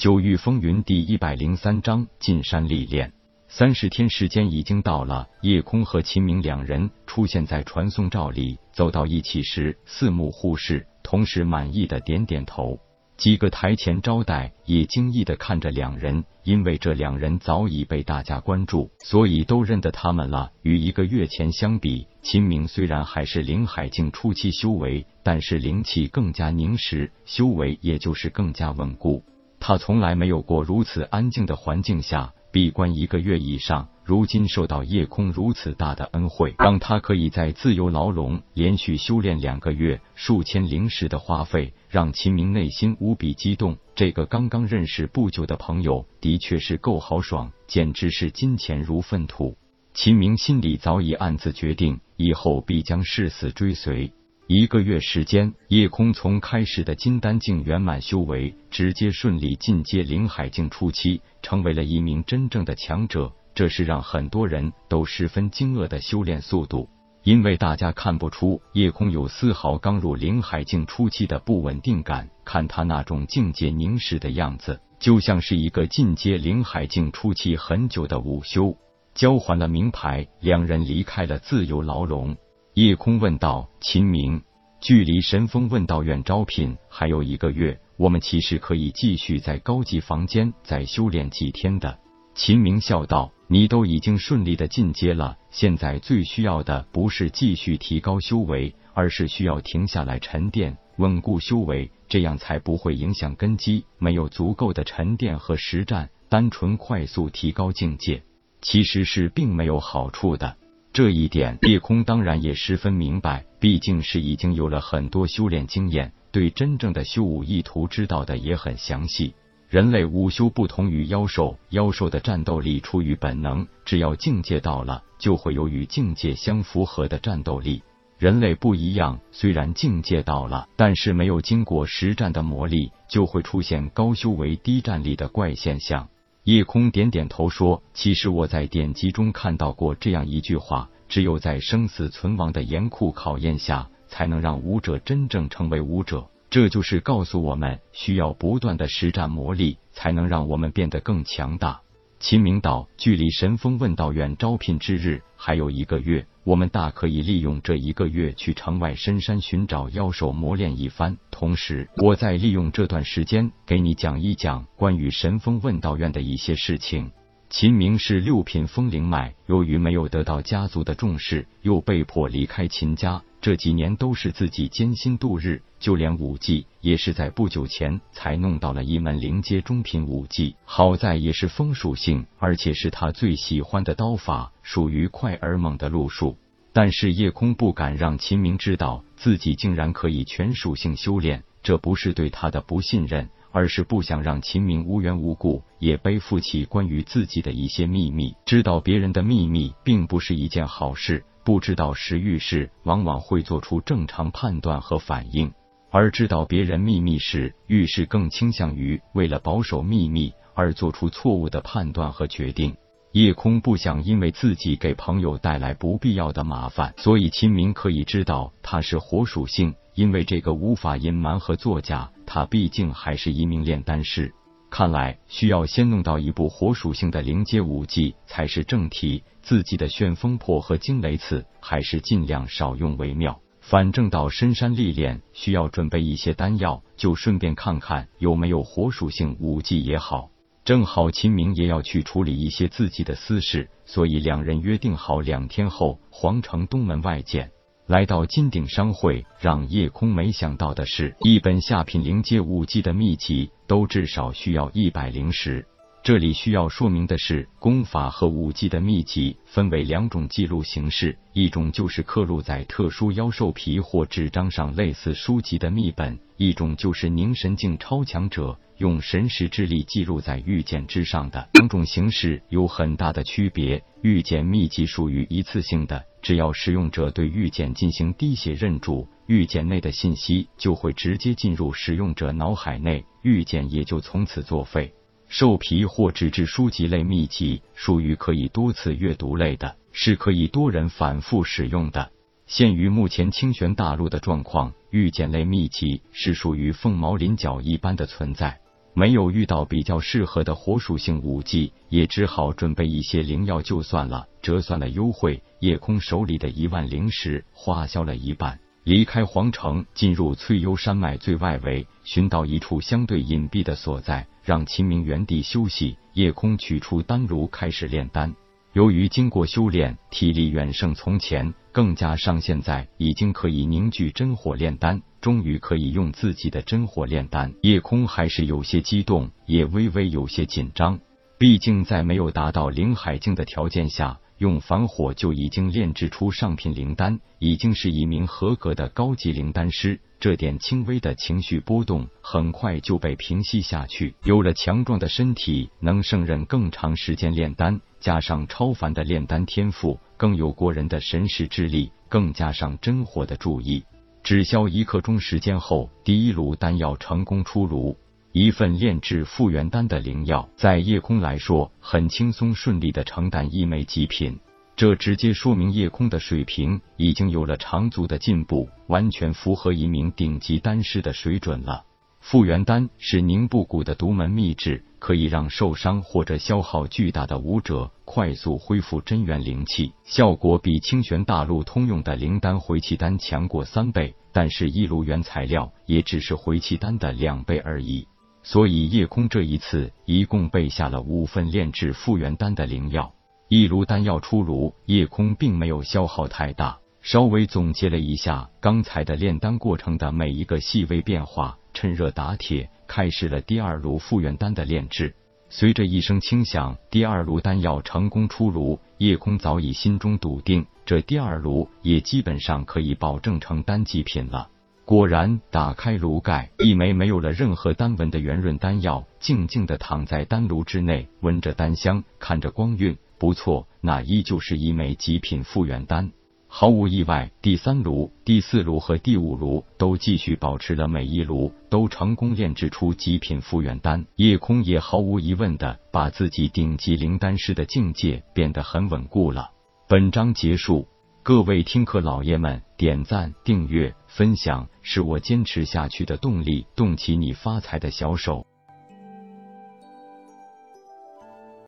九域风云第一百零三章进山历练。三十天时间已经到了，夜空和秦明两人出现在传送罩里，走到一起时，四目互视，同时满意的点点头。几个台前招待也惊异的看着两人，因为这两人早已被大家关注，所以都认得他们了。与一个月前相比，秦明虽然还是灵海境初期修为，但是灵气更加凝实，修为也就是更加稳固。他从来没有过如此安静的环境下闭关一个月以上，如今受到夜空如此大的恩惠，让他可以在自由牢笼连续修炼两个月，数千灵石的花费让秦明内心无比激动。这个刚刚认识不久的朋友的确是够豪爽，简直是金钱如粪土。秦明心里早已暗自决定，以后必将誓死追随。一个月时间，夜空从开始的金丹境圆满修为，直接顺利进阶灵海境初期，成为了一名真正的强者。这是让很多人都十分惊愕的修炼速度，因为大家看不出夜空有丝毫刚入灵海境初期的不稳定感。看他那种境界凝实的样子，就像是一个进阶灵海境初期很久的武修。交还了名牌，两人离开了自由牢笼。夜空问道：“秦明，距离神风问道院招聘还有一个月，我们其实可以继续在高级房间再修炼几天的。”秦明笑道：“你都已经顺利的进阶了，现在最需要的不是继续提高修为，而是需要停下来沉淀，稳固修为，这样才不会影响根基。没有足够的沉淀和实战，单纯快速提高境界，其实是并没有好处的。”这一点，夜空当然也十分明白，毕竟是已经有了很多修炼经验，对真正的修武意图知道的也很详细。人类武修不同于妖兽，妖兽的战斗力出于本能，只要境界到了，就会有与境界相符合的战斗力。人类不一样，虽然境界到了，但是没有经过实战的磨砺，就会出现高修为低战力的怪现象。夜空点点头说：“其实我在典籍中看到过这样一句话，只有在生死存亡的严酷考验下，才能让武者真正成为武者。这就是告诉我们，需要不断的实战磨砺，才能让我们变得更强大。”秦明道：“距离神风问道院招聘之日还有一个月。”我们大可以利用这一个月去城外深山寻找妖兽磨练一番，同时我再利用这段时间给你讲一讲关于神风问道院的一些事情。秦明是六品风灵脉，由于没有得到家族的重视，又被迫离开秦家，这几年都是自己艰辛度日，就连武技也是在不久前才弄到了一门灵阶中品武技，好在也是风属性，而且是他最喜欢的刀法，属于快而猛的路数。但是夜空不敢让秦明知道自己竟然可以全属性修炼，这不是对他的不信任。而是不想让秦明无缘无故也背负起关于自己的一些秘密。知道别人的秘密并不是一件好事。不知道时遇事，往往会做出正常判断和反应；而知道别人秘密时，遇事更倾向于为了保守秘密而做出错误的判断和决定。夜空不想因为自己给朋友带来不必要的麻烦，所以秦明可以知道他是火属性。因为这个无法隐瞒和作假，他毕竟还是一名炼丹师。看来需要先弄到一部火属性的灵阶武技才是正题。自己的旋风破和惊雷刺还是尽量少用为妙。反正到深山历练需要准备一些丹药，就顺便看看有没有火属性武技也好。正好秦明也要去处理一些自己的私事，所以两人约定好两天后皇城东门外见。来到金鼎商会，让夜空没想到的是，一本下品灵阶武技的秘籍都至少需要一百灵石。这里需要说明的是，功法和武技的秘籍分为两种记录形式，一种就是刻录在特殊妖兽皮或纸张上，类似书籍的秘本；一种就是凝神境超强者用神识之力记录在玉简之上的。两种形式有很大的区别。玉简秘籍属于一次性的。只要使用者对玉简进行滴血认主，玉简内的信息就会直接进入使用者脑海内，玉简也就从此作废。兽皮或纸质书籍类秘籍属于可以多次阅读类的，是可以多人反复使用的。限于目前清玄大陆的状况，御剑类秘籍是属于凤毛麟角一般的存在。没有遇到比较适合的火属性武技，也只好准备一些灵药就算了。折算了优惠，夜空手里的一万灵石花销了一半。离开皇城，进入翠幽山脉最外围，寻到一处相对隐蔽的所在，让秦明原地休息。夜空取出丹炉，开始炼丹。由于经过修炼，体力远胜从前，更加上现在已经可以凝聚真火炼丹，终于可以用自己的真火炼丹。夜空还是有些激动，也微微有些紧张，毕竟在没有达到灵海境的条件下。用凡火就已经炼制出上品灵丹，已经是一名合格的高级灵丹师。这点轻微的情绪波动很快就被平息下去。有了强壮的身体，能胜任更长时间炼丹，加上超凡的炼丹天赋，更有过人的神识之力，更加上真火的注意，只消一刻钟时间后，第一炉丹药成功出炉。一份炼制复原丹的灵药，在夜空来说很轻松顺利的承担一枚极品，这直接说明夜空的水平已经有了长足的进步，完全符合一名顶级丹师的水准了。复原丹是宁布谷的独门秘制，可以让受伤或者消耗巨大的武者快速恢复真元灵气，效果比清玄大陆通用的灵丹回气丹强过三倍。但是，一炉原材料也只是回气丹的两倍而已。所以，夜空这一次一共备下了五份炼制复原丹的灵药。一炉丹药出炉，夜空并没有消耗太大，稍微总结了一下刚才的炼丹过程的每一个细微变化，趁热打铁，开始了第二炉复原丹的炼制。随着一声轻响，第二炉丹药成功出炉。夜空早已心中笃定，这第二炉也基本上可以保证成丹极品了。果然，打开炉盖，一枚没有了任何丹纹的圆润丹药静静的躺在丹炉之内，闻着丹香，看着光晕，不错，那依旧是一枚极品复原丹。毫无意外，第三炉、第四炉和第五炉都继续保持了每一炉都成功炼制出极品复原丹。夜空也毫无疑问的把自己顶级灵丹师的境界变得很稳固了。本章结束。各位听课老爷们，点赞、订阅、分享是我坚持下去的动力，动起你发财的小手。